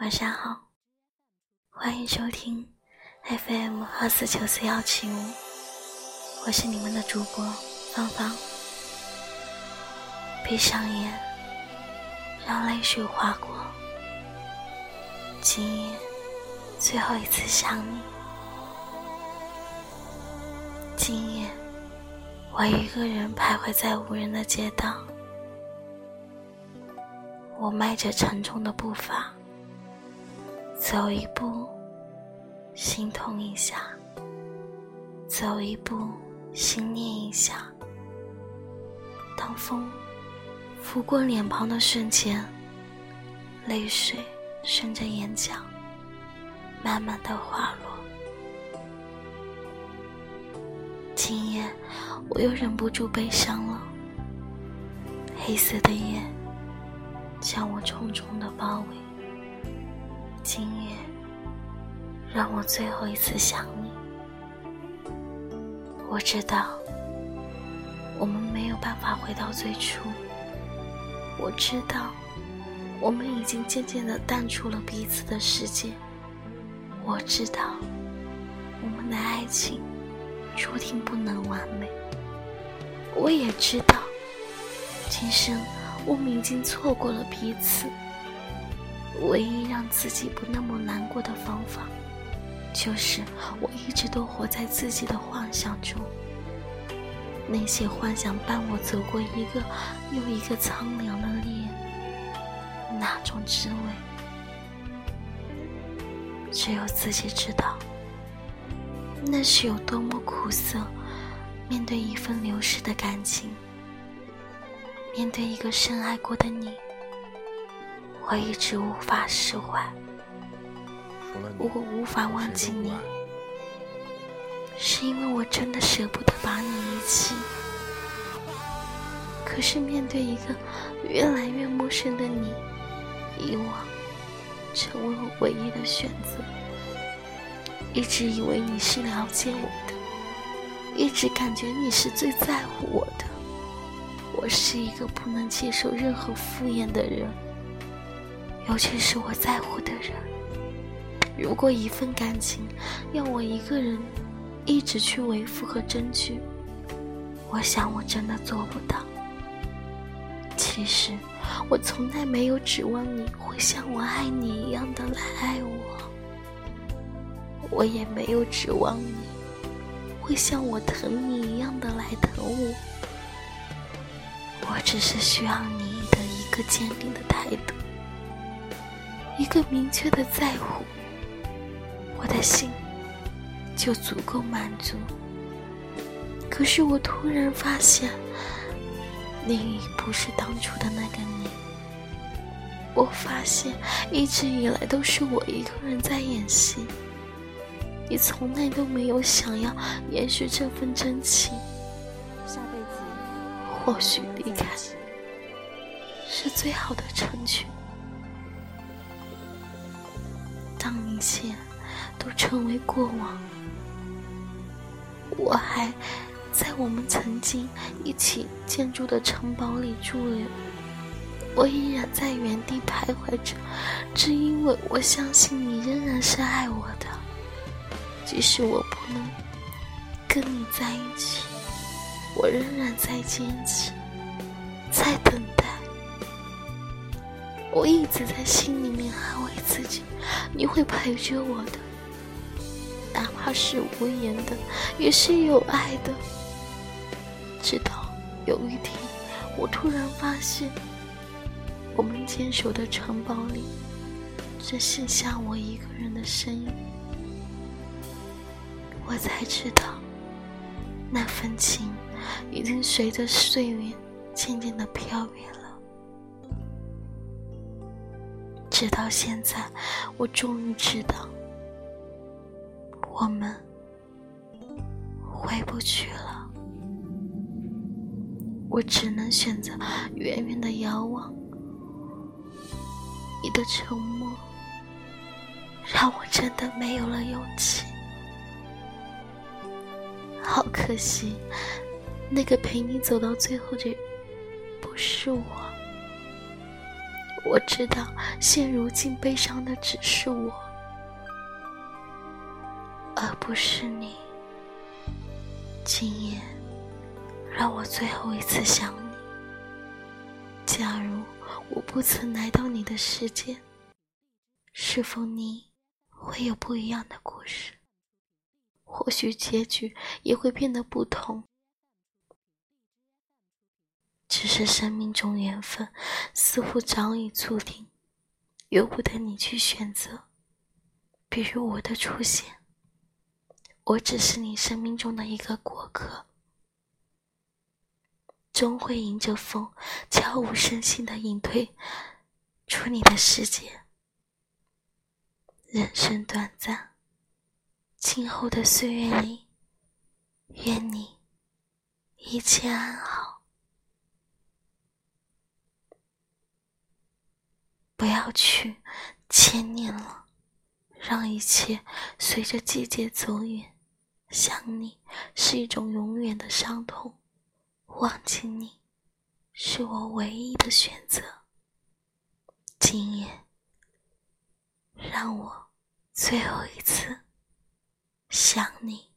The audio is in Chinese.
晚上好，欢迎收听 FM 二四九四幺七五，我是你们的主播芳芳。闭上眼，让泪水划过。今夜最后一次想你。今夜，我一个人徘徊在无人的街道，我迈着沉重的步伐。走一步，心痛一下；走一步，心念一下。当风拂过脸庞的瞬间，泪水顺着眼角慢慢的滑落。今夜，我又忍不住悲伤了。黑色的夜将我重重的包围。今夜，让我最后一次想你。我知道，我们没有办法回到最初。我知道，我们已经渐渐的淡出了彼此的世界。我知道，我们的爱情注定不能完美。我也知道，今生我们已经错过了彼此。唯一让自己不那么难过的方法，就是我一直都活在自己的幻想中。那些幻想伴我走过一个又一个苍凉的夜，那种滋味，只有自己知道。那是有多么苦涩。面对一份流逝的感情，面对一个深爱过的你。我一直无法释怀，我无法忘记你，是因为我真的舍不得把你遗弃。可是面对一个越来越陌生的你，遗忘成为我唯一的选择。一直以为你是了解我的，一直感觉你是最在乎我的。我是一个不能接受任何敷衍的人。尤其是我在乎的人，如果一份感情要我一个人一直去维护和争取，我想我真的做不到。其实我从来没有指望你会像我爱你一样的来爱我，我也没有指望你会像我疼你一样的来疼我。我只是需要你的一个坚定的态度。一个明确的在乎，我的心就足够满足。可是我突然发现，你已不是当初的那个你。我发现一直以来都是我一个人在演戏，你从来都没有想要延续这份真情。下辈子，或许离开是最好的成全。当一切都成为过往，我还在我们曾经一起建筑的城堡里驻留，我依然在原地徘徊着，只因为我相信你仍然是爱我的，即使我不能跟你在一起，我仍然在坚持，在等。我一直在心里面安慰自己，你会陪着我的，哪怕是无言的，也是有爱的。直到有一天，我突然发现，我们坚守的城堡里，只剩下我一个人的身影。我才知道，那份情已经随着岁月渐渐的飘远了。直到现在，我终于知道，我们回不去了。我只能选择远远的遥望。你的沉默，让我真的没有了勇气。好可惜，那个陪你走到最后的，不是我。我知道，现如今悲伤的只是我，而不是你。今夜，让我最后一次想你。假如我不曾来到你的世界，是否你会有不一样的故事？或许结局也会变得不同。只是生命中缘分似乎早已注定，由不得你去选择。比如我的出现，我只是你生命中的一个过客，终会迎着风悄无声息的隐退出你的世界。人生短暂，今后的岁月里，愿你一切安好。不要去牵念了，让一切随着季节走远。想你是一种永远的伤痛，忘记你是我唯一的选择。今夜，让我最后一次想你。